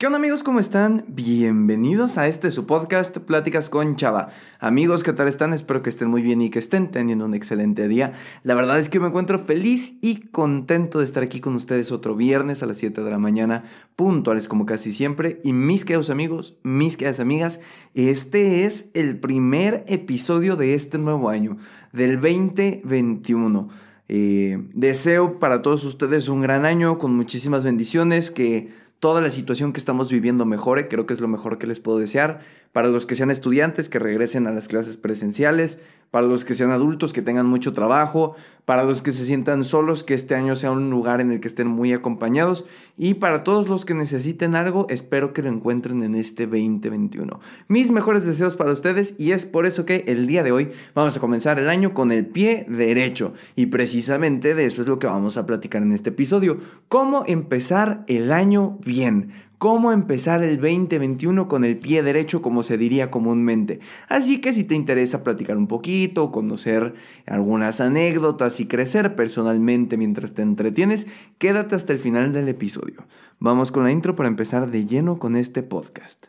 ¿Qué onda amigos? ¿Cómo están? Bienvenidos a este su podcast Pláticas con Chava. Amigos, ¿qué tal están? Espero que estén muy bien y que estén teniendo un excelente día. La verdad es que me encuentro feliz y contento de estar aquí con ustedes otro viernes a las 7 de la mañana, puntuales como casi siempre. Y mis queridos amigos, mis queridas amigas, este es el primer episodio de este nuevo año, del 2021. Eh, deseo para todos ustedes un gran año con muchísimas bendiciones, que toda la situación que estamos viviendo mejore, creo que es lo mejor que les puedo desear. Para los que sean estudiantes, que regresen a las clases presenciales, para los que sean adultos, que tengan mucho trabajo, para los que se sientan solos, que este año sea un lugar en el que estén muy acompañados y para todos los que necesiten algo, espero que lo encuentren en este 2021. Mis mejores deseos para ustedes y es por eso que el día de hoy vamos a comenzar el año con el pie derecho y precisamente de eso es lo que vamos a platicar en este episodio, cómo empezar el año bien cómo empezar el 2021 con el pie derecho, como se diría comúnmente. Así que si te interesa platicar un poquito, conocer algunas anécdotas y crecer personalmente mientras te entretienes, quédate hasta el final del episodio. Vamos con la intro para empezar de lleno con este podcast.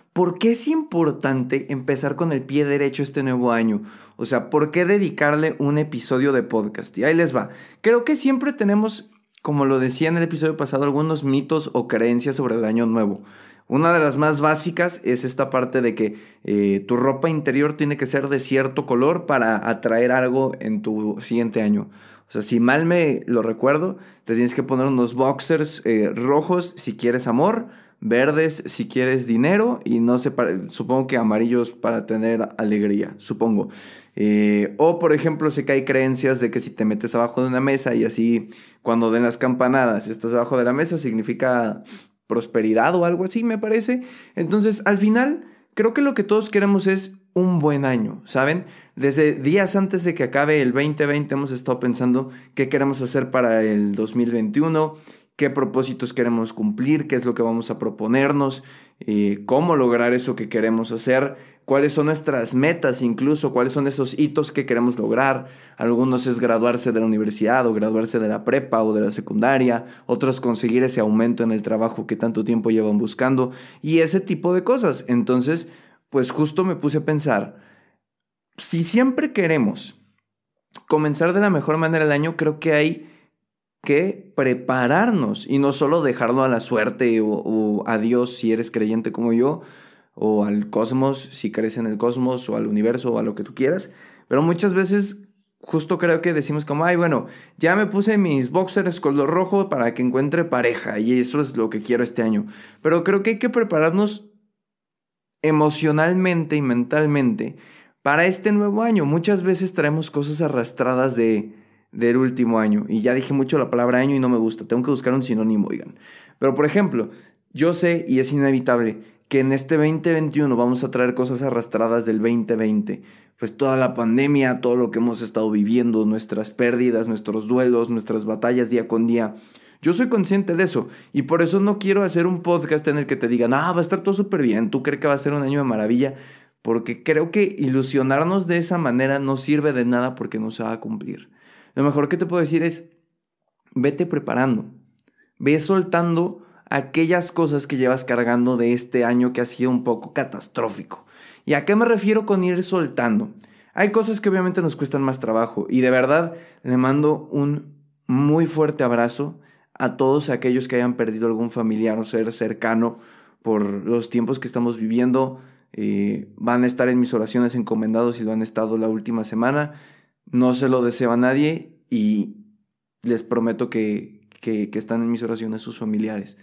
¿Por qué es importante empezar con el pie derecho este nuevo año? O sea, ¿por qué dedicarle un episodio de podcast? Y ahí les va. Creo que siempre tenemos, como lo decía en el episodio pasado, algunos mitos o creencias sobre el año nuevo. Una de las más básicas es esta parte de que eh, tu ropa interior tiene que ser de cierto color para atraer algo en tu siguiente año. O sea, si mal me lo recuerdo, te tienes que poner unos boxers eh, rojos si quieres amor, verdes si quieres dinero y no sé, supongo que amarillos para tener alegría, supongo. Eh, o por ejemplo, sé que hay creencias de que si te metes abajo de una mesa y así cuando den las campanadas estás abajo de la mesa significa prosperidad o algo así, me parece. Entonces, al final, creo que lo que todos queremos es un buen año, ¿saben? Desde días antes de que acabe el 2020 hemos estado pensando qué queremos hacer para el 2021 qué propósitos queremos cumplir, qué es lo que vamos a proponernos, eh, cómo lograr eso que queremos hacer, cuáles son nuestras metas incluso, cuáles son esos hitos que queremos lograr. Algunos es graduarse de la universidad o graduarse de la prepa o de la secundaria, otros conseguir ese aumento en el trabajo que tanto tiempo llevan buscando y ese tipo de cosas. Entonces, pues justo me puse a pensar, si siempre queremos comenzar de la mejor manera el año, creo que hay que prepararnos y no solo dejarlo a la suerte o, a Dios si eres creyente como yo, o al cosmos si crees en el cosmos, o al universo, o a lo que tú quieras. Pero muchas veces justo creo que decimos como, ay, bueno, ya me puse mis boxers color rojo para que encuentre pareja y eso es lo que quiero este año. Pero creo que hay que prepararnos emocionalmente y mentalmente para este nuevo año. Muchas veces traemos cosas arrastradas de del último año. Y ya dije mucho la palabra año y no me gusta. Tengo que buscar un sinónimo, oigan. Pero por ejemplo, yo sé y es inevitable que en este 2021 vamos a traer cosas arrastradas del 2020. Pues toda la pandemia, todo lo que hemos estado viviendo, nuestras pérdidas, nuestros duelos, nuestras batallas día con día. Yo soy consciente de eso y por eso no quiero hacer un podcast en el que te digan, ah, va a estar todo súper bien, tú crees que va a ser un año de maravilla, porque creo que ilusionarnos de esa manera no sirve de nada porque no se va a cumplir. Lo mejor que te puedo decir es, vete preparando, ve soltando aquellas cosas que llevas cargando de este año que ha sido un poco catastrófico. ¿Y a qué me refiero con ir soltando? Hay cosas que obviamente nos cuestan más trabajo y de verdad le mando un muy fuerte abrazo a todos aquellos que hayan perdido algún familiar o ser cercano por los tiempos que estamos viviendo. Eh, van a estar en mis oraciones encomendados y lo han estado la última semana. No se lo deseo a nadie y les prometo que, que, están en mis oraciones sus familiares.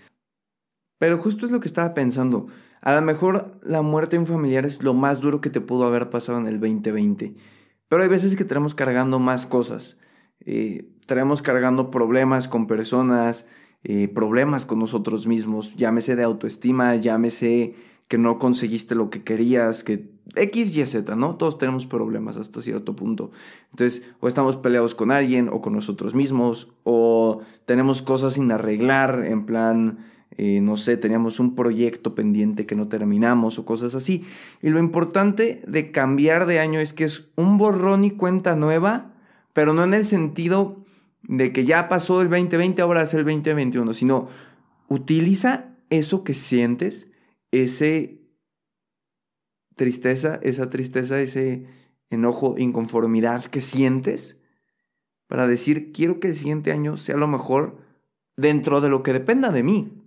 Pero justo es lo que estaba pensando. A lo mejor la muerte de un familiar es lo más duro que te pudo haber pasado en el 2020. Pero hay veces que tenemos cargando más cosas. Eh, tenemos cargando problemas con personas, eh, problemas con nosotros mismos, llámese de autoestima, llámese que no conseguiste lo que querías, que X, Y, Z, ¿no? Todos tenemos problemas hasta cierto punto. Entonces, o estamos peleados con alguien o con nosotros mismos, o tenemos cosas sin arreglar, en plan, eh, no sé, teníamos un proyecto pendiente que no terminamos o cosas así. Y lo importante de cambiar de año es que es un borrón y cuenta nueva, pero no en el sentido de que ya pasó el 2020, ahora es el 2021, sino utiliza eso que sientes, ese tristeza, esa tristeza, ese enojo, inconformidad que sientes para decir, quiero que el siguiente año sea lo mejor dentro de lo que dependa de mí.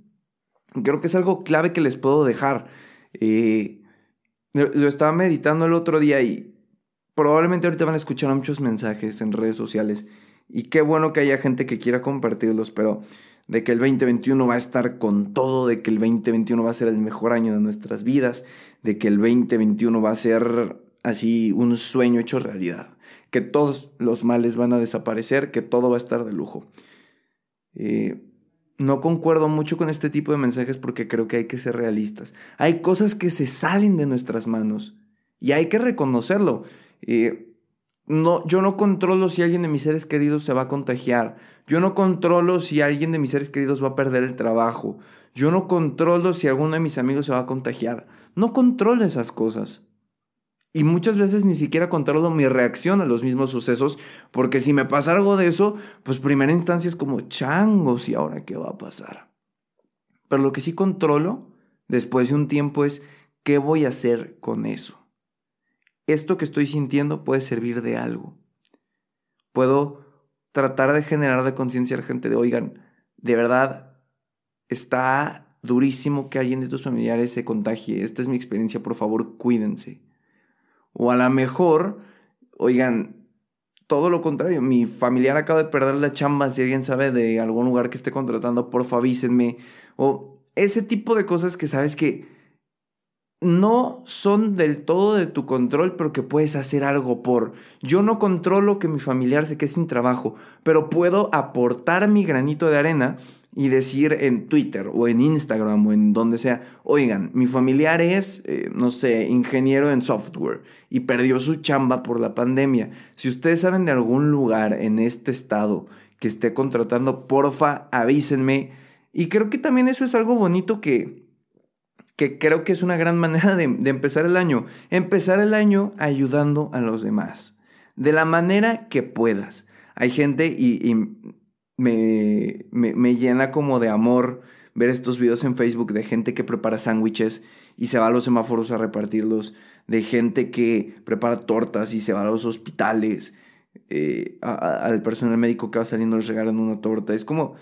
Creo que es algo clave que les puedo dejar. Eh, lo estaba meditando el otro día y probablemente ahorita van a escuchar muchos mensajes en redes sociales. Y qué bueno que haya gente que quiera compartirlos, pero de que el 2021 va a estar con todo, de que el 2021 va a ser el mejor año de nuestras vidas, de que el 2021 va a ser así un sueño hecho realidad, que todos los males van a desaparecer, que todo va a estar de lujo. Eh, no concuerdo mucho con este tipo de mensajes porque creo que hay que ser realistas. Hay cosas que se salen de nuestras manos y hay que reconocerlo. Eh, no, yo no controlo si alguien de mis seres queridos se va a contagiar. Yo no controlo si alguien de mis seres queridos va a perder el trabajo. Yo no controlo si alguno de mis amigos se va a contagiar. No controlo esas cosas. Y muchas veces ni siquiera controlo mi reacción a los mismos sucesos, porque si me pasa algo de eso, pues primera instancia es como changos y ahora qué va a pasar. Pero lo que sí controlo después de un tiempo es qué voy a hacer con eso. Esto que estoy sintiendo puede servir de algo. Puedo tratar de generar de conciencia a la gente de, oigan, de verdad, está durísimo que alguien de tus familiares se contagie. Esta es mi experiencia, por favor, cuídense. O a lo mejor, oigan, todo lo contrario, mi familiar acaba de perder la chamba, si alguien sabe de algún lugar que esté contratando, porfa avísenme. O ese tipo de cosas que sabes que no son del todo de tu control, pero que puedes hacer algo por. Yo no controlo que mi familiar se quede sin trabajo, pero puedo aportar mi granito de arena y decir en Twitter o en Instagram o en donde sea, oigan, mi familiar es, eh, no sé, ingeniero en software y perdió su chamba por la pandemia. Si ustedes saben de algún lugar en este estado que esté contratando, porfa, avísenme. Y creo que también eso es algo bonito que, que creo que es una gran manera de, empezar el año. Empezar el año ayudando a los demás, de la manera que puedas. Hay gente y me, me, llena como de amor ver estos videos en Facebook de gente que prepara sándwiches y se va a los semáforos a repartirlos, de gente que prepara tortas y se va a los hospitales, eh, al personal médico que va saliendo les regalan una torta. Es como,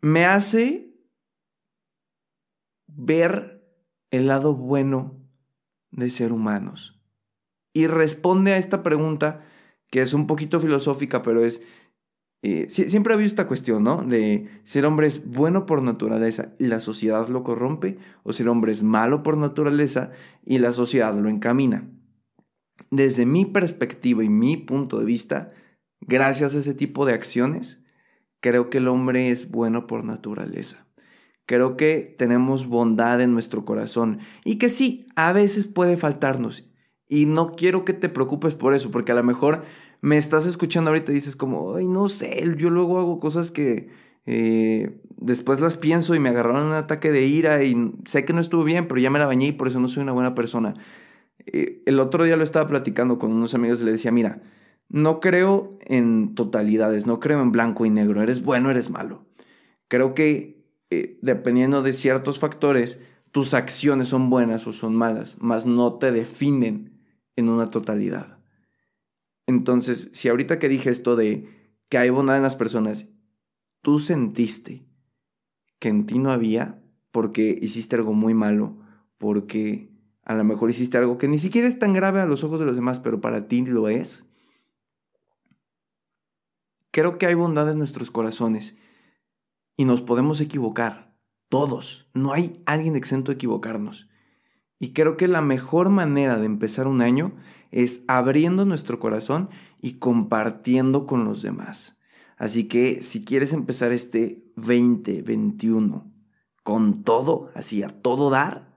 me hace ver el lado bueno de ser humanos. Y responde a esta pregunta que es un poquito filosófica, pero es, eh, siempre ha habido esta cuestión, ¿no? De ser hombre es bueno por naturaleza y la sociedad lo corrompe, o ser hombre es malo por naturaleza y la sociedad lo encamina. Desde mi perspectiva y mi punto de vista, gracias a ese tipo de acciones, creo que el hombre es bueno por naturaleza. Creo que tenemos bondad en nuestro corazón y que sí, a veces puede faltarnos. Y no quiero que te preocupes por eso, porque a lo mejor me estás escuchando ahorita y dices como, ay, no sé, yo luego hago cosas que eh, después las pienso y me agarraron un ataque de ira y sé que no estuvo bien, pero ya me la bañé y por eso no soy una buena persona. Eh, el otro día lo estaba platicando con unos amigos y le decía, mira, no creo en totalidades, no creo en blanco y negro, eres bueno, eres malo. Creo que eh, dependiendo de ciertos factores, tus acciones son buenas o son malas, mas no te definen en una totalidad. Entonces, si ahorita que dije esto de que hay bondad en las personas, tú sentiste que en ti no había porque hiciste algo muy malo, porque a lo mejor hiciste algo que ni siquiera es tan grave a los ojos de los demás, pero para ti lo es. Creo que hay bondad en nuestros corazones y nos podemos equivocar, todos. No hay alguien exento de equivocarnos. Y creo que la mejor manera de empezar un año es abriendo nuestro corazón y compartiendo con los demás. Así que si quieres empezar este 2021 con todo, así a todo dar,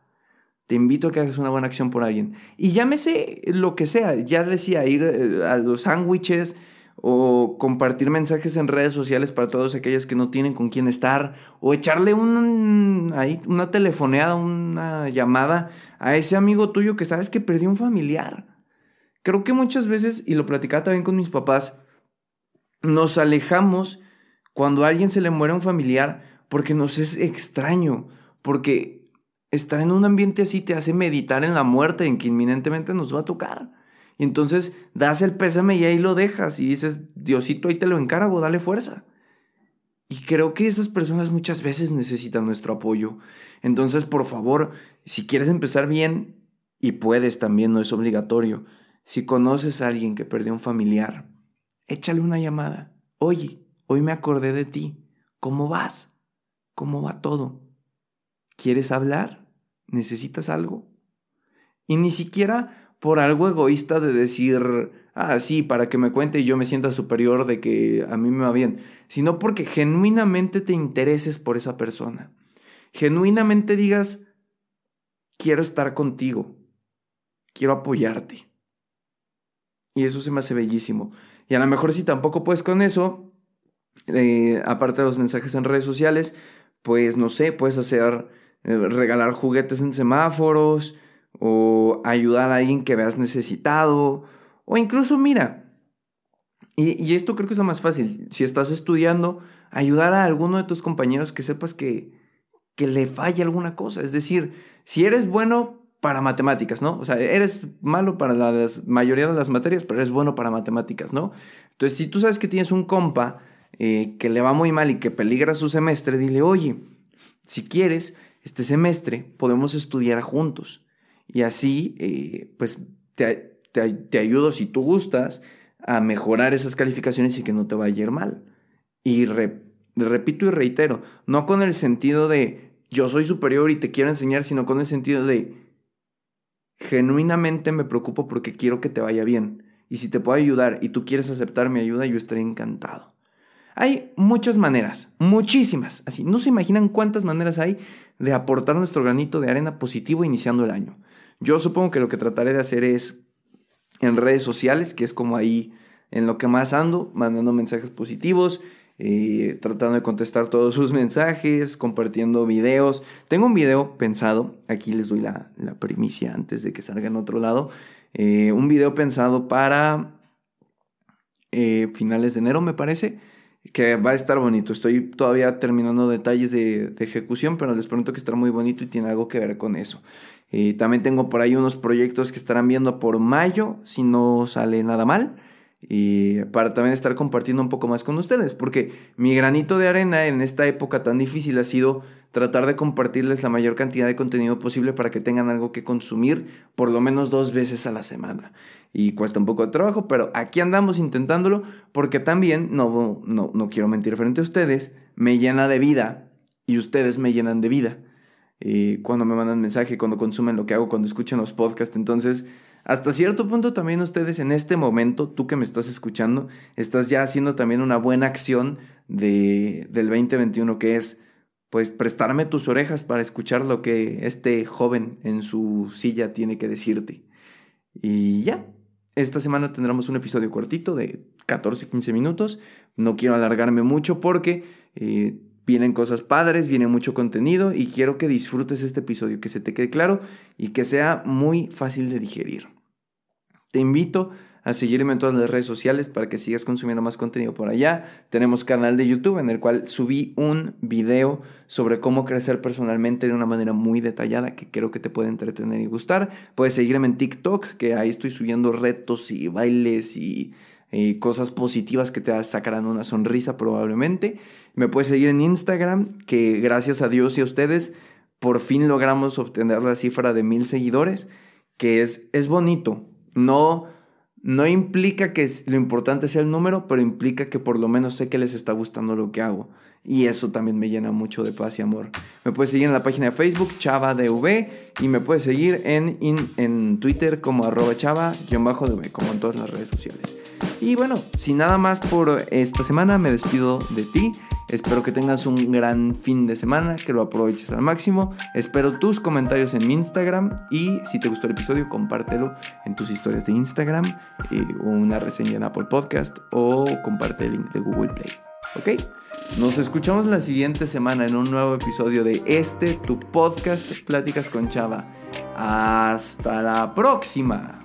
te invito a que hagas una buena acción por alguien. Y llámese lo que sea, ya decía, ir eh, a los sándwiches o compartir mensajes en redes sociales para todos aquellos que no tienen con quién estar, o echarle un, ahí, una telefoneada, una llamada a ese amigo tuyo que sabes que perdió un familiar. Creo que muchas veces, y lo platicaba también con mis papás, nos alejamos cuando a alguien se le muere un familiar porque nos es extraño, porque estar en un ambiente así te hace meditar en la muerte, en que inminentemente nos va a tocar. Entonces das el pésame y ahí lo dejas y dices, Diosito, ahí te lo encargo, dale fuerza. Y creo que esas personas muchas veces necesitan nuestro apoyo. Entonces, por favor, si quieres empezar bien, y puedes también, no es obligatorio, si conoces a alguien que perdió un familiar, échale una llamada. Oye, hoy me acordé de ti. ¿Cómo vas? ¿Cómo va todo? ¿Quieres hablar? ¿Necesitas algo? Y ni siquiera por algo egoísta de decir, ah, sí, para que me cuente y yo me sienta superior de que a mí me va bien, sino porque genuinamente te intereses por esa persona. Genuinamente digas, quiero estar contigo, quiero apoyarte. Y eso se me hace bellísimo. Y a lo mejor si tampoco puedes con eso, eh, aparte de los mensajes en redes sociales, pues no sé, puedes hacer eh, regalar juguetes en semáforos o ayudar a alguien que veas necesitado o incluso mira, y, esto creo que es lo más fácil, si estás estudiando, ayudar a alguno de tus compañeros que sepas que, que le falla alguna cosa, es decir, si eres bueno para matemáticas, ¿no? O sea, eres malo para la mayoría de las materias, pero eres bueno para matemáticas, ¿no? Entonces, si tú sabes que tienes un compa eh, que le va muy mal y que peligra su semestre, dile, oye, si quieres, este semestre podemos estudiar juntos. Y así, eh, pues, te, te, ayudo si tú gustas a mejorar esas calificaciones y que no te vaya a ir mal. Y repito y reitero, no con el sentido de yo soy superior y te quiero enseñar, sino con el sentido de genuinamente me preocupo porque quiero que te vaya bien. Y si te puedo ayudar y tú quieres aceptar mi ayuda, yo estaré encantado. Hay muchas maneras, muchísimas, así, no se imaginan cuántas maneras hay de aportar nuestro granito de arena positivo iniciando el año. Yo supongo que lo que trataré de hacer es en redes sociales, que es como ahí en lo que más ando, mandando mensajes positivos, eh, tratando de contestar todos sus mensajes, compartiendo videos. Tengo un video pensado, aquí les doy la, primicia antes de que salga en otro lado, eh, un video pensado para eh, finales de enero, me parece que va a estar bonito. Estoy todavía terminando detalles de, ejecución, pero les prometo que estará muy bonito y tiene algo que ver con eso. Eh, también tengo por ahí unos proyectos que estarán viendo por mayo, si no sale nada mal. Y para también estar compartiendo un poco más con ustedes, porque mi granito de arena en esta época tan difícil ha sido tratar de compartirles la mayor cantidad de contenido posible para que tengan algo que consumir por lo menos dos veces a la semana. Y cuesta un poco de trabajo, pero aquí andamos intentándolo porque también, no, no, no quiero mentir frente a ustedes, me llena de vida y ustedes me llenan de vida. cuando me mandan mensaje, cuando consumen lo que hago, cuando escuchan los podcasts. Entonces, hasta cierto punto también ustedes en este momento, tú que me estás escuchando, estás ya haciendo también una buena acción de, del 2021 que es pues prestarme tus orejas para escuchar lo que este joven en su silla tiene que decirte. Y ya, esta semana tendremos un episodio cortito de 14-15 minutos. No quiero alargarme mucho porque eh, vienen cosas padres, viene mucho contenido y quiero que disfrutes este episodio, que se te quede claro y que sea muy fácil de digerir. Te invito a seguirme en todas las redes sociales para que sigas consumiendo más contenido por allá. Tenemos canal de YouTube en el cual subí un video sobre cómo crecer personalmente de una manera muy detallada que creo que te puede entretener y gustar. Puedes seguirme en TikTok, que ahí estoy subiendo retos y bailes y cosas positivas que te sacarán una sonrisa probablemente. Me puedes seguir en Instagram, que gracias a Dios y a ustedes por fin logramos obtener la cifra de mil seguidores, que es, es bonito. No no implica que lo importante sea el número, pero implica que por lo menos sé que les está gustando lo que hago. Y eso también me llena mucho de paz y amor. Me puedes seguir en la página de Facebook, ChavaDV, y me puedes seguir en, en Twitter como arroba chava-dv, como en todas las redes sociales. Y bueno, sin nada más por esta semana, me despido de ti. Espero que tengas un gran fin de semana, que lo aproveches al máximo. Espero tus comentarios en mi Instagram y si te gustó el episodio, compártelo en tus historias de Instagram eh, una reseña en Apple Podcast o comparte el link de Google Play. ¿Ok? Nos escuchamos la siguiente semana en un nuevo episodio de este, tu podcast, Pláticas con Chava. Hasta la próxima.